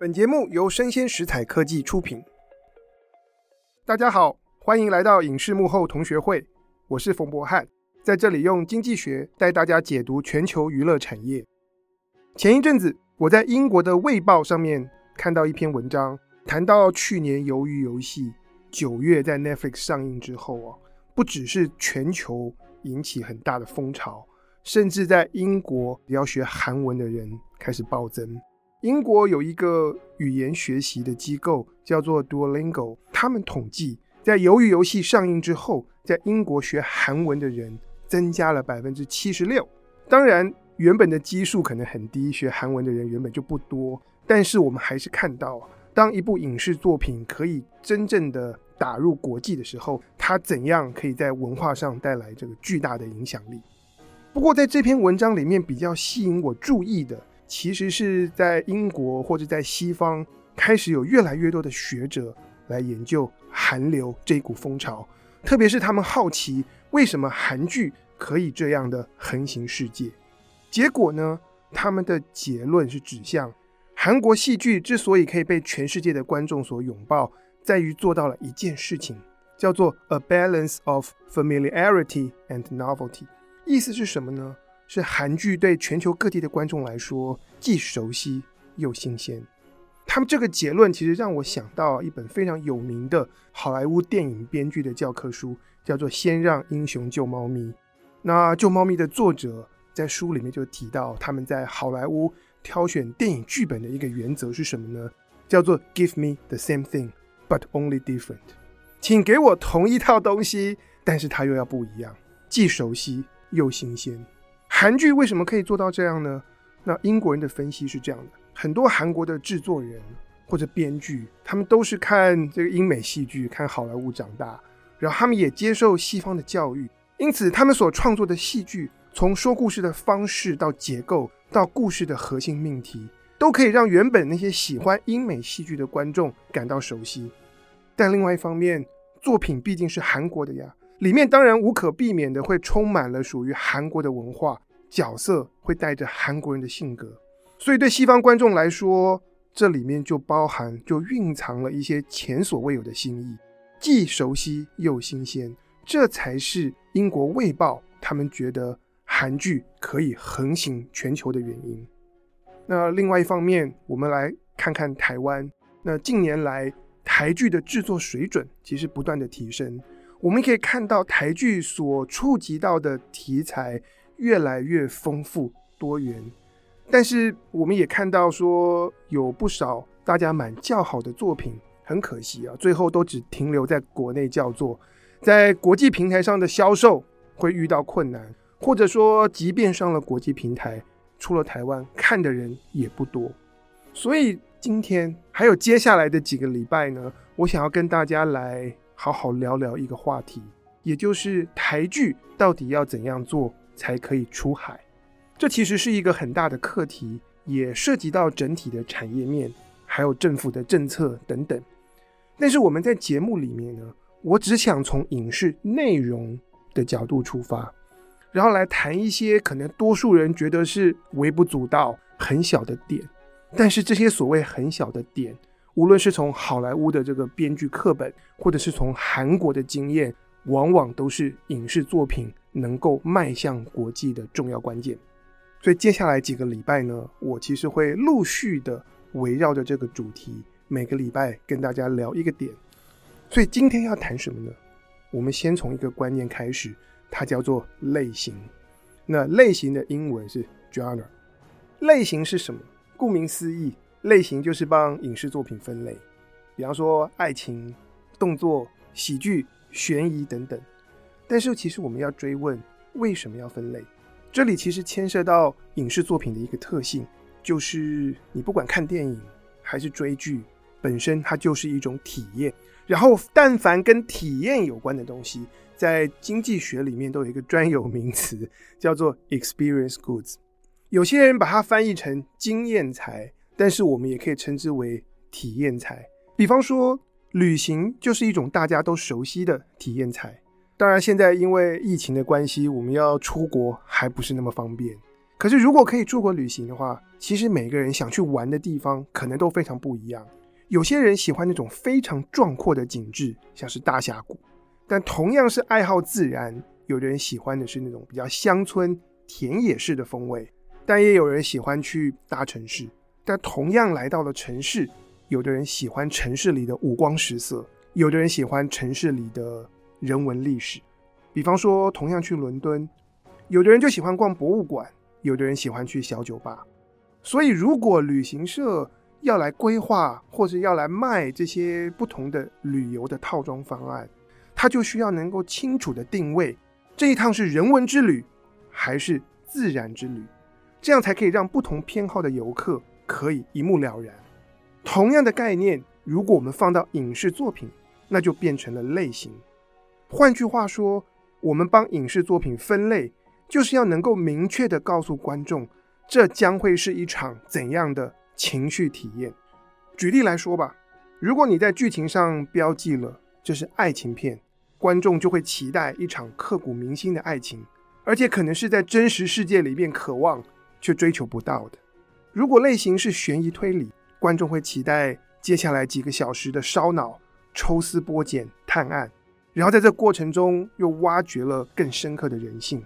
本节目由生鲜食材科技出品。大家好，欢迎来到影视幕后同学会，我是冯博翰，在这里用经济学带大家解读全球娱乐产业。前一阵子，我在英国的《卫报》上面看到一篇文章，谈到去年《鱿鱼游戏》九月在 Netflix 上映之后啊，不只是全球引起很大的风潮，甚至在英国要学韩文的人开始暴增。英国有一个语言学习的机构叫做 Duolingo，他们统计，在《鱿鱼游戏》上映之后，在英国学韩文的人增加了百分之七十六。当然，原本的基数可能很低，学韩文的人原本就不多。但是我们还是看到，当一部影视作品可以真正的打入国际的时候，它怎样可以在文化上带来这个巨大的影响力。不过，在这篇文章里面比较吸引我注意的。其实是在英国或者在西方开始有越来越多的学者来研究韩流这股风潮，特别是他们好奇为什么韩剧可以这样的横行世界。结果呢，他们的结论是指向韩国戏剧之所以可以被全世界的观众所拥抱，在于做到了一件事情，叫做 a balance of familiarity and novelty。意思是什么呢？是韩剧对全球各地的观众来说既熟悉又新鲜。他们这个结论其实让我想到一本非常有名的好莱坞电影编剧的教科书，叫做《先让英雄救猫咪》。那《救猫咪》的作者在书里面就提到，他们在好莱坞挑选电影剧本的一个原则是什么呢？叫做 “Give me the same thing, but only different”。请给我同一套东西，但是它又要不一样，既熟悉又新鲜。韩剧为什么可以做到这样呢？那英国人的分析是这样的：很多韩国的制作人或者编剧，他们都是看这个英美戏剧、看好莱坞长大，然后他们也接受西方的教育，因此他们所创作的戏剧，从说故事的方式到结构到故事的核心命题，都可以让原本那些喜欢英美戏剧的观众感到熟悉。但另外一方面，作品毕竟是韩国的呀，里面当然无可避免的会充满了属于韩国的文化。角色会带着韩国人的性格，所以对西方观众来说，这里面就包含、就蕴藏了一些前所未有的新意，既熟悉又新鲜。这才是英国《卫报》他们觉得韩剧可以横行全球的原因。那另外一方面，我们来看看台湾。那近年来台剧的制作水准其实不断的提升，我们可以看到台剧所触及到的题材。越来越丰富多元，但是我们也看到说有不少大家蛮叫好的作品，很可惜啊，最后都只停留在国内叫做，在国际平台上的销售会遇到困难，或者说即便上了国际平台，出了台湾看的人也不多。所以今天还有接下来的几个礼拜呢，我想要跟大家来好好聊聊一个话题，也就是台剧到底要怎样做才可以出海，这其实是一个很大的课题，也涉及到整体的产业面，还有政府的政策等等。但是我们在节目里面呢，我只想从影视内容的角度出发，然后来谈一些可能多数人觉得是微不足道、很小的点。但是这些所谓很小的点，无论是从好莱坞的这个编剧课本，或者是从韩国的经验，往往都是影视作品。能够迈向国际的重要关键，所以接下来几个礼拜呢，我其实会陆续的围绕着这个主题，每个礼拜跟大家聊一个点。所以今天要谈什么呢？我们先从一个观念开始，它叫做类型。那类型的英文是 genre。类型是什么？顾名思义，类型就是帮影视作品分类，比方说爱情、动作、喜剧、悬疑等等。但是，其实我们要追问为什么要分类？这里其实牵涉到影视作品的一个特性，就是你不管看电影还是追剧，本身它就是一种体验。然后，但凡跟体验有关的东西，在经济学里面都有一个专有名词，叫做 experience goods。有些人把它翻译成经验财，但是我们也可以称之为体验财。比方说，旅行就是一种大家都熟悉的体验财。当然，现在因为疫情的关系，我们要出国还不是那么方便。可是如果可以出国旅行的话，其实每个人想去玩的地方可能都非常不一样。有些人喜欢那种非常壮阔的景致，像是大峡谷；但同样是爱好自然，有的人喜欢的是那种比较乡村田野式的风味。但也有人喜欢去大城市。但同样来到了城市，有的人喜欢城市里的五光十色，有的人喜欢城市里的人文历史。比方说，同样去伦敦，有的人就喜欢逛博物馆，有的人喜欢去小酒吧。所以，如果旅行社要来规划，或是要来卖这些不同的旅游的套装方案，他就需要能够清楚的定位这一趟是人文之旅还是自然之旅，这样才可以让不同偏好的游客可以一目了然。同样的概念，如果我们放到影视作品，那就变成了类型。换句话说，我们帮影视作品分类，就是要能够明确的告诉观众，这将会是一场怎样的情绪体验。举例来说吧，如果你在剧情上标记了这是爱情片，观众就会期待一场刻骨铭心的爱情，而且可能是在真实世界里面渴望却追求不到的。如果类型是悬疑推理，观众会期待接下来几个小时的烧脑、抽丝剥茧、探案，然后在这过程中又挖掘了更深刻的人性。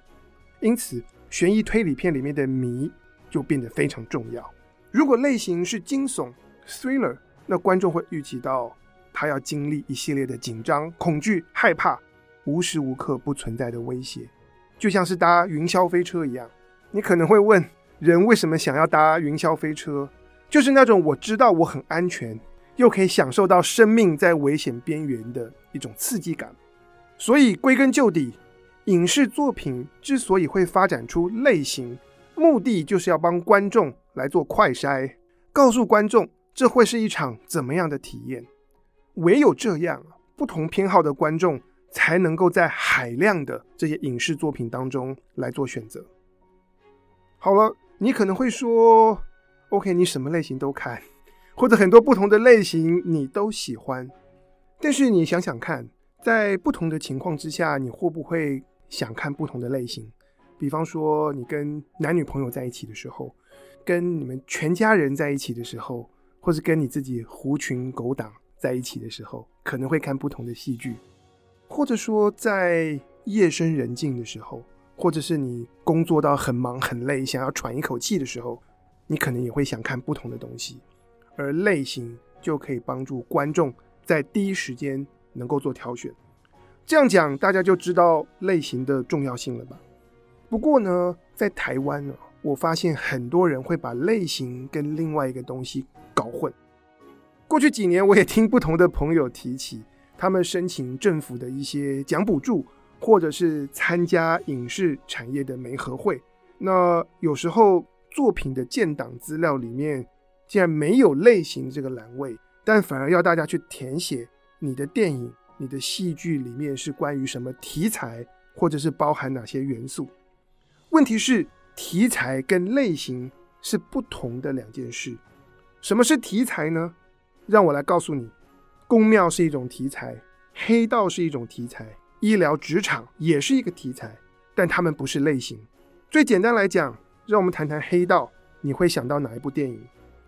因此，悬疑推理片里面的谜就变得非常重要。如果类型是惊悚 thriller，那观众会预期到他要经历一系列的紧张、恐惧、害怕，无时无刻不存在的威胁，就像是搭云霄飞车一样。你可能会问：人为什么想要搭云霄飞车？就是那种我知道我很安全，又可以享受到生命在危险边缘的一种刺激感。所以归根究底，影视作品之所以会发展出类型，目的就是要帮观众。来做快筛，告诉观众这会是一场怎么样的体验。唯有这样，不同偏好的观众才能够在海量的这些影视作品当中来做选择。好了，你可能会说，OK，你什么类型都看，或者很多不同的类型你都喜欢。但是你想想看，在不同的情况之下，你会不会想看不同的类型？比方说，你跟男女朋友在一起的时候。跟你们全家人在一起的时候，或是跟你自己狐群狗党在一起的时候，可能会看不同的戏剧；或者说在夜深人静的时候，或者是你工作到很忙很累，想要喘一口气的时候，你可能也会想看不同的东西。而类型就可以帮助观众在第一时间能够做挑选。这样讲，大家就知道类型的重要性了吧？不过呢，在台湾呢。我发现很多人会把类型跟另外一个东西搞混。过去几年，我也听不同的朋友提起，他们申请政府的一些奖补助，或者是参加影视产业的媒合会。那有时候作品的建档资料里面竟然没有类型这个栏位，但反而要大家去填写你的电影、你的戏剧里面是关于什么题材，或者是包含哪些元素。问题是，题材跟类型是不同的两件事。什么是题材呢？让我来告诉你，宫庙是一种题材，黑道是一种题材，医疗职场也是一个题材，但它们不是类型。最简单来讲，让我们谈谈黑道，你会想到哪一部电影？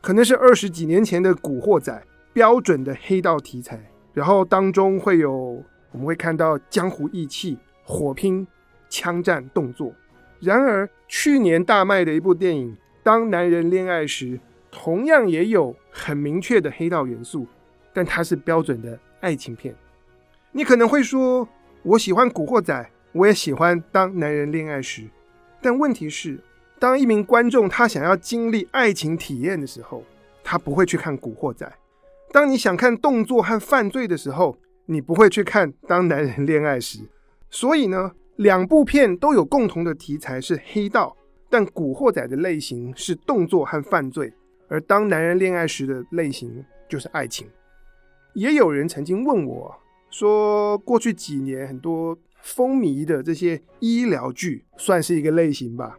可能是二十几年前的《古惑仔》，标准的黑道题材，然后当中会有我们会看到江湖义气、火拼、枪战、动作。然而，去年大卖的一部电影《当男人恋爱时》，同样也有很明确的黑道元素，但它是标准的爱情片。你可能会说，我喜欢《古惑仔》，我也喜欢《当男人恋爱时》，但问题是，当一名观众他想要经历爱情体验的时候，他不会去看《古惑仔》；当你想看动作和犯罪的时候，你不会去看《当男人恋爱时》。所以呢，两部片都有共同的题材是黑道，但《古惑仔》的类型是动作和犯罪，而《当男人恋爱时》的类型就是爱情。也有人曾经问我，说过去几年很多风靡的这些医疗剧算是一个类型吧？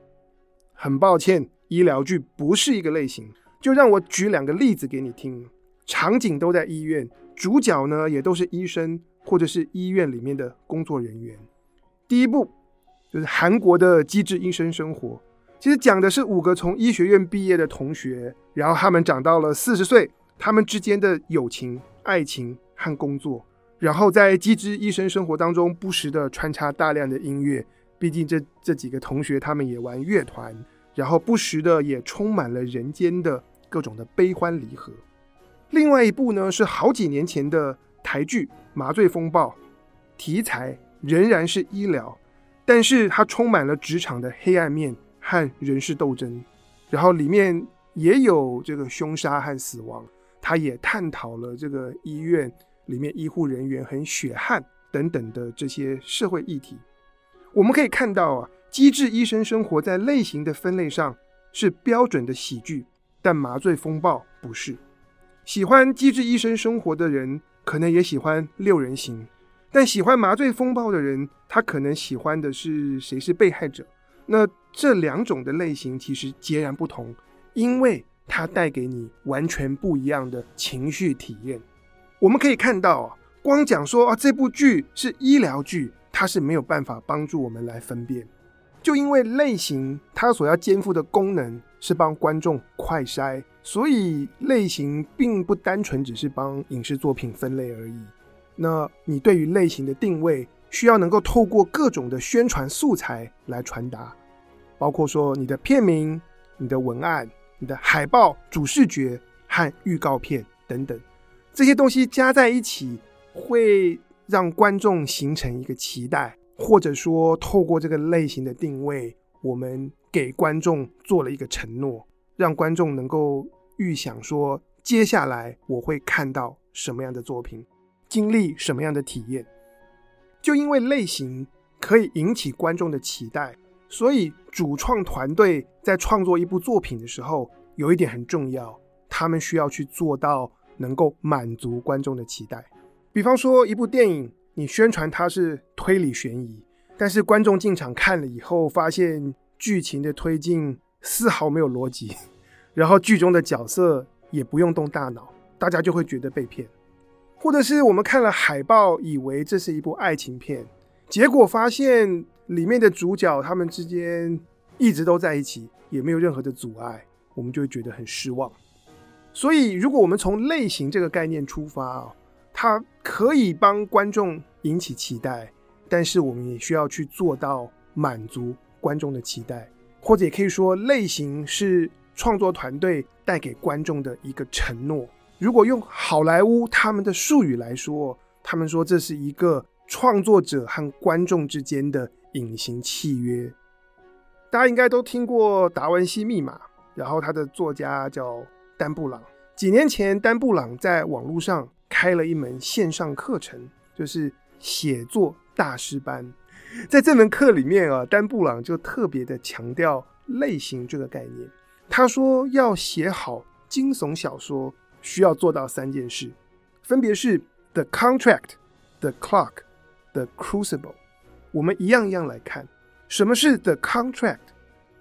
很抱歉，医疗剧不是一个类型。就让我举两个例子给你听，场景都在医院，主角呢也都是医生或者是医院里面的工作人员。第一部就是韩国的《机智医生生活》，其实讲的是五个从医学院毕业的同学，然后他们长到了四十岁，他们之间的友情、爱情和工作，然后在机智医生生活当中不时的穿插大量的音乐。毕竟这这几个同学他们也玩乐团，然后不时的也充满了人间的各种的悲欢离合。另外一部呢是好几年前的台剧《麻醉风暴》，题材仍然是医疗，但是它充满了职场的黑暗面和人事斗争，然后里面也有这个凶杀和死亡，它也探讨了这个医院里面医护人员很血汗等等的这些社会议题。我们可以看到啊，《机智医生生活》在类型的分类上是标准的喜剧，但《麻醉风暴》不是。喜欢《机智医生生活》的人，可能也喜欢六人行；但喜欢《麻醉风暴》的人，他可能喜欢的是谁是被害者。那这两种的类型其实截然不同，因为它带给你完全不一样的情绪体验。我们可以看到啊，光讲说啊，这部剧是医疗剧。它是没有办法帮助我们来分辨，就因为类型它所要肩负的功能是帮观众快筛，所以类型并不单纯只是帮影视作品分类而已。那你对于类型的定位，需要能够透过各种的宣传素材来传达，包括说你的片名、你的文案、你的海报、主视觉和预告片等等，这些东西加在一起会。让观众形成一个期待，或者说透过这个类型的定位，我们给观众做了一个承诺，让观众能够预想说，接下来我会看到什么样的作品，经历什么样的体验。就因为类型可以引起观众的期待，所以主创团队在创作一部作品的时候，有一点很重要，他们需要去做到能够满足观众的期待。比方说，一部电影，你宣传它是推理悬疑，但是观众进场看了以后，发现剧情的推进丝毫没有逻辑，然后剧中的角色也不用动大脑，大家就会觉得被骗。或者是我们看了海报，以为这是一部爱情片，结果发现里面的主角他们之间一直都在一起，也没有任何的阻碍，我们就会觉得很失望。所以，如果我们从类型这个概念出发啊。它可以帮观众引起期待，但是我们也需要去做到满足观众的期待，或者也可以说，类型是创作团队带给观众的一个承诺。如果用好莱坞他们的术语来说，他们说这是一个创作者和观众之间的隐形契约。大家应该都听过《达文西密码》，然后他的作家叫丹布朗。几年前，丹布朗在网络上。开了一门线上课程，就是写作大师班。在这门课里面啊，丹布朗就特别的强调类型这个概念。他说，要写好惊悚小说，需要做到三件事，分别是 The Contract、The Clock、The Crucible。我们一样一样来看，什么是 The Contract？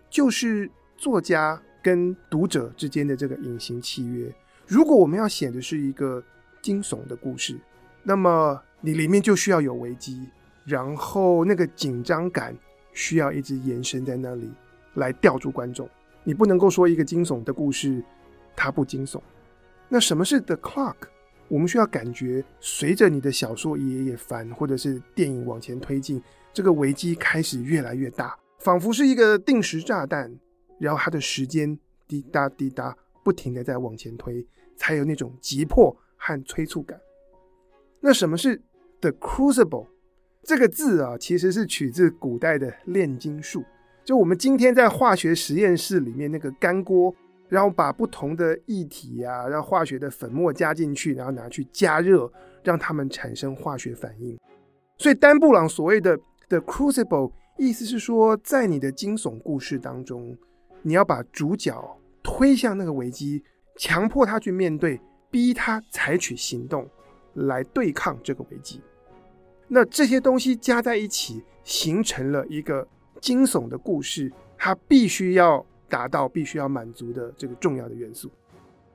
就是作家跟读者之间的这个隐形契约。如果我们要写的是一个惊悚的故事，那么你里面就需要有危机，然后那个紧张感需要一直延伸在那里来吊住观众。你不能够说一个惊悚的故事它不惊悚。那什么是 The Clock？我们需要感觉随着你的小说一页页翻，或者是电影往前推进，这个危机开始越来越大，仿佛是一个定时炸弹，然后它的时间滴答滴答不停地在往前推，才有那种急迫。和催促感。那什么是 The Crucible？这个字啊，其实是取自古代的炼金术。就我们今天在化学实验室里面那个干锅，然后把不同的液体啊，让化学的粉末加进去，然后拿去加热，让它们产生化学反应。所以丹布朗所谓的 The Crucible，意思是说，在你的惊悚故事当中，你要把主角推向那个危机，强迫他去面对。逼他采取行动来对抗这个危机，那这些东西加在一起，形成了一个惊悚的故事，它必须要达到、必须要满足的这个重要的元素。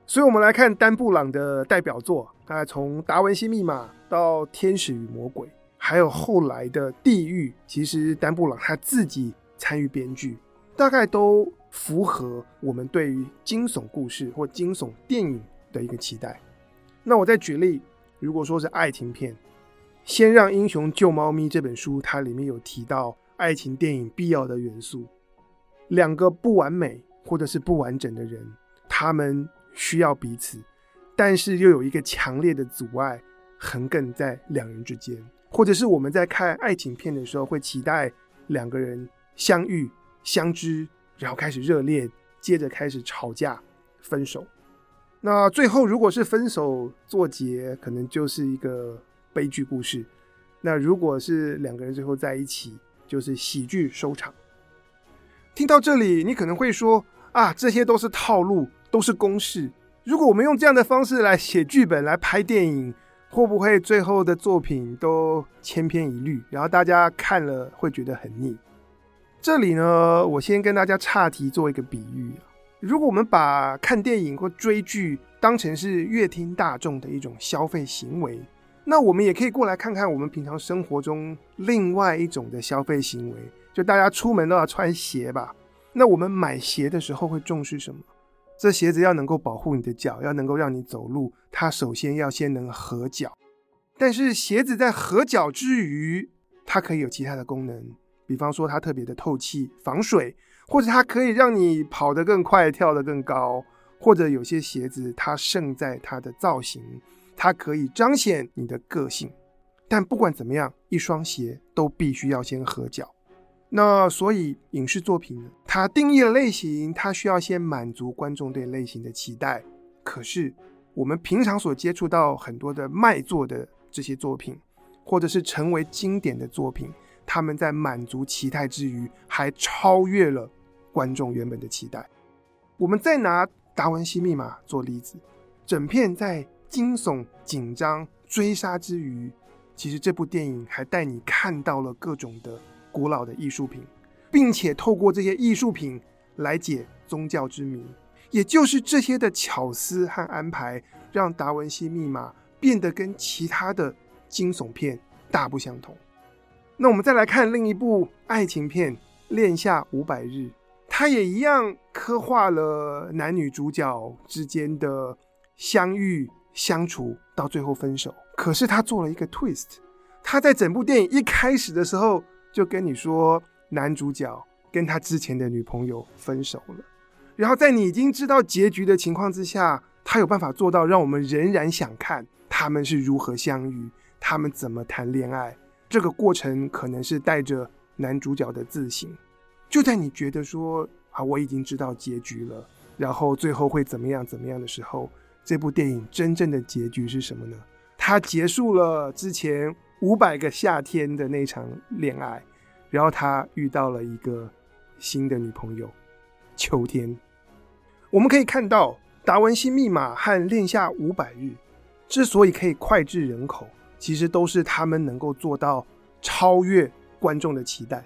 所以，我们来看丹布朗的代表作，大概从《达文西密码》到《天使与魔鬼》，还有后来的《地狱》，其实丹布朗他自己参与编剧，大概都符合我们对于惊悚故事或惊悚电影的一个期待。那我再举例，如果说是爱情片，《先让英雄救猫咪》这本书，它里面有提到爱情电影必要的元素：两个不完美或者是不完整的人，他们需要彼此，但是又有一个强烈的阻碍横亘在两人之间。或者是我们在看爱情片的时候，会期待两个人相遇、相知，然后开始热恋，接着开始吵架、分手。那最后如果是分手作结，可能就是一个悲剧故事。那如果是两个人最后在一起，就是喜剧收场。听到这里，你可能会说：啊，这些都是套路，都是公式。如果我们用这样的方式来写剧本、来拍电影，会不会最后的作品都千篇一律，然后大家看了会觉得很腻？这里呢，我先跟大家岔题做一个比喻。如果我们把看电影或追剧当成是乐听大众的一种消费行为，那我们也可以过来看看我们平常生活中另外一种的消费行为，就大家出门都要穿鞋吧？那我们买鞋的时候会重视什么？这鞋子要能够保护你的脚，要能够让你走路，它首先要先能合脚。但是鞋子在合脚之余，它可以有其他的功能，比方说它特别的透气、防水，或者它可以让你跑得更快、跳得更高，或者有些鞋子它胜在它的造型，它可以彰显你的个性。但不管怎么样，一双鞋都必须要先合脚。那所以影视作品，它定义了类型，它需要先满足观众对类型的期待。可是我们平常所接触到很多的卖座的这些作品，或者是成为经典的作品，他们在满足期待之余，还超越了观众原本的期待。我们再拿《达文西密码》做例子，整片在惊悚、紧张、追杀之余，其实这部电影还带你看到了各种的。古老的艺术品，并且透过这些艺术品来解宗教之谜，也就是这些的巧思和安排，让《达文西密码》变得跟其他的惊悚片大不相同。那我们再来看另一部爱情片《恋夏五百日》，他也一样刻画了男女主角之间的相遇、相处，到最后分手。可是他做了一个 twist，他在整部电影一开始的时候。就跟你说，男主角跟他之前的女朋友分手了，然后在你已经知道结局的情况之下，他有办法做到让我们仍然想看他们是如何相遇，他们怎么谈恋爱。这个过程可能是带着男主角的自省。就在你觉得说啊，我已经知道结局了，然后最后会怎么样怎么样的时候，这部电影真正的结局是什么呢？它结束了之前。五百个夏天的那场恋爱，然后他遇到了一个新的女朋友，秋天。我们可以看到，《达文西密码》和《恋夏五百日》之所以可以脍炙人口，其实都是他们能够做到超越观众的期待。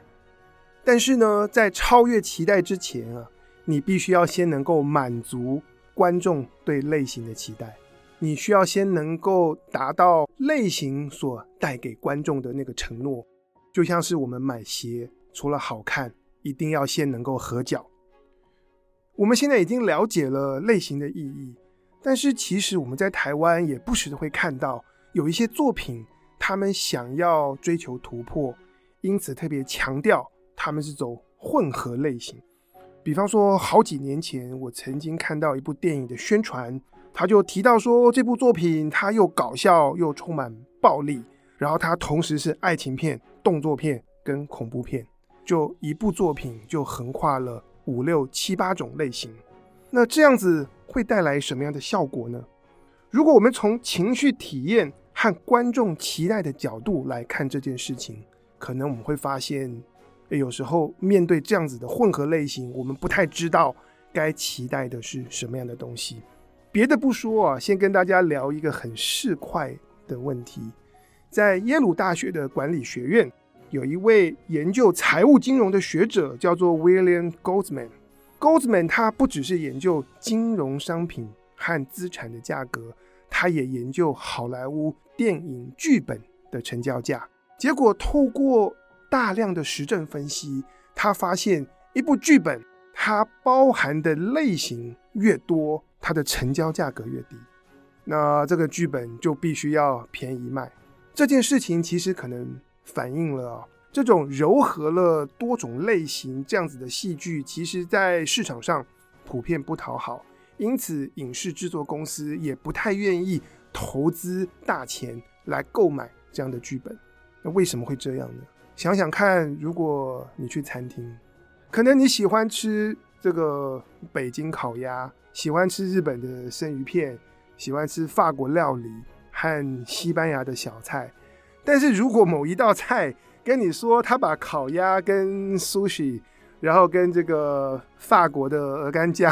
但是呢，在超越期待之前啊，你必须要先能够满足观众对类型的期待。你需要先能够达到类型所带给观众的那个承诺，就像是我们买鞋，除了好看，一定要先能够合脚。我们现在已经了解了类型的意义，但是其实我们在台湾也不时的会看到有一些作品，他们想要追求突破，因此特别强调他们是走混合类型。比方说，好几年前我曾经看到一部电影的宣传。他就提到说，这部作品它又搞笑又充满暴力，然后它同时是爱情片、动作片跟恐怖片，就一部作品就横跨了五六七八种类型。那这样子会带来什么样的效果呢？如果我们从情绪体验和观众期待的角度来看这件事情，可能我们会发现，有时候面对这样子的混合类型，我们不太知道该期待的是什么样的东西。别的不说啊，先跟大家聊一个很市侩的问题。在耶鲁大学的管理学院，有一位研究财务金融的学者，叫做 William Goldsman。Goldsman 他不只是研究金融商品和资产的价格，他也研究好莱坞电影剧本的成交价。结果透过大量的实证分析，他发现一部剧本它包含的类型越多，它的成交价格越低，那这个剧本就必须要便宜卖。这件事情其实可能反映了这种糅合了多种类型这样子的戏剧，其实在市场上普遍不讨好，因此影视制作公司也不太愿意投资大钱来购买这样的剧本。那为什么会这样呢？想想看，如果你去餐厅，可能你喜欢吃这个北京烤鸭，喜欢吃日本的生鱼片，喜欢吃法国料理。和西班牙的小菜，但是如果某一道菜跟你说他把烤鸭跟 sushi，然后跟这个法国的鹅肝酱，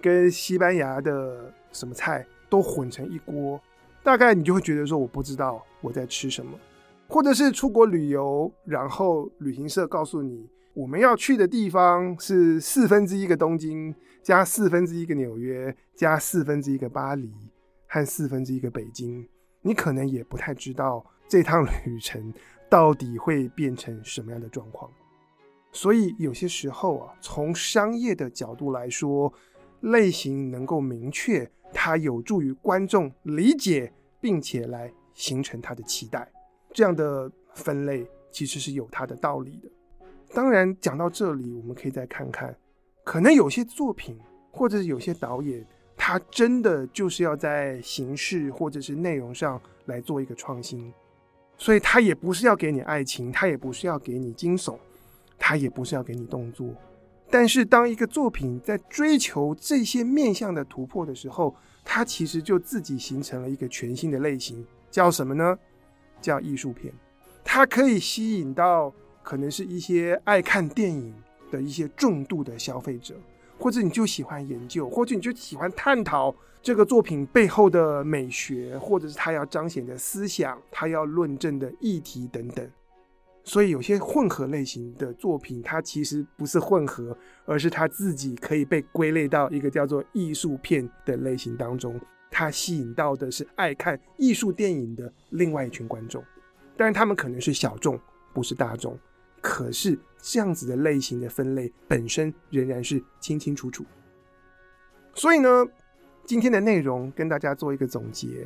跟西班牙的什么菜都混成一锅，大概你就会觉得说我不知道我在吃什么，或者是出国旅游，然后旅行社告诉你我们要去的地方是四分之一个东京，加四分之一个纽约，加四分之一个巴黎，和四分之一个北京。你可能也不太知道这趟旅程到底会变成什么样的状况，所以有些时候啊，从商业的角度来说，类型能够明确，它有助于观众理解，并且来形成他的期待。这样的分类其实是有它的道理的。当然，讲到这里，我们可以再看看，可能有些作品或者是有些导演。他真的就是要在形式或者是内容上来做一个创新，所以他也不是要给你爱情，他也不是要给你惊悚，他也不是要给你动作。但是当一个作品在追求这些面向的突破的时候，它其实就自己形成了一个全新的类型，叫什么呢？叫艺术片。它可以吸引到可能是一些爱看电影的一些重度的消费者。或者你就喜欢研究，或者你就喜欢探讨这个作品背后的美学，或者是他要彰显的思想，他要论证的议题等等。所以有些混合类型的作品，它其实不是混合，而是它自己可以被归类到一个叫做艺术片的类型当中。它吸引到的是爱看艺术电影的另外一群观众，但是他们可能是小众，不是大众。可是这样子的类型的分类本身仍然是清清楚楚。所以呢，今天的内容跟大家做一个总结。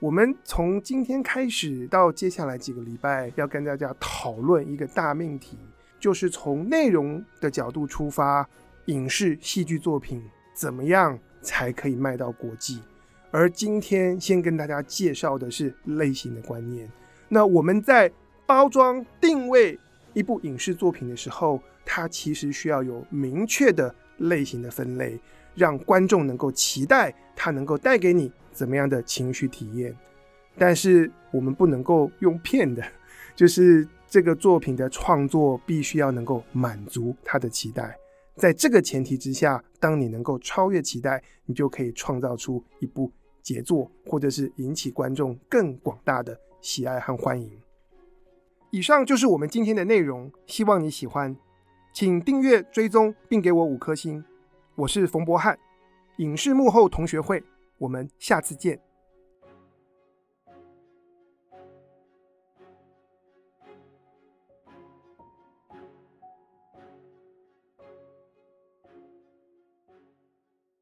我们从今天开始到接下来几个礼拜，要跟大家讨论一个大命题，就是从内容的角度出发，影视戏剧作品怎么样才可以卖到国际？而今天先跟大家介绍的是类型的观念。那我们在包装定位。一部影视作品的时候，它其实需要有明确的类型的分类，让观众能够期待它能够带给你怎么样的情绪体验。但是我们不能够用骗的，就是这个作品的创作必须要能够满足他的期待。在这个前提之下，当你能够超越期待，你就可以创造出一部杰作，或者是引起观众更广大的喜爱和欢迎。以上就是我们今天的内容，希望你喜欢，请订阅、追踪并给我五颗星。我是冯博翰，影视幕后同学会，我们下次见。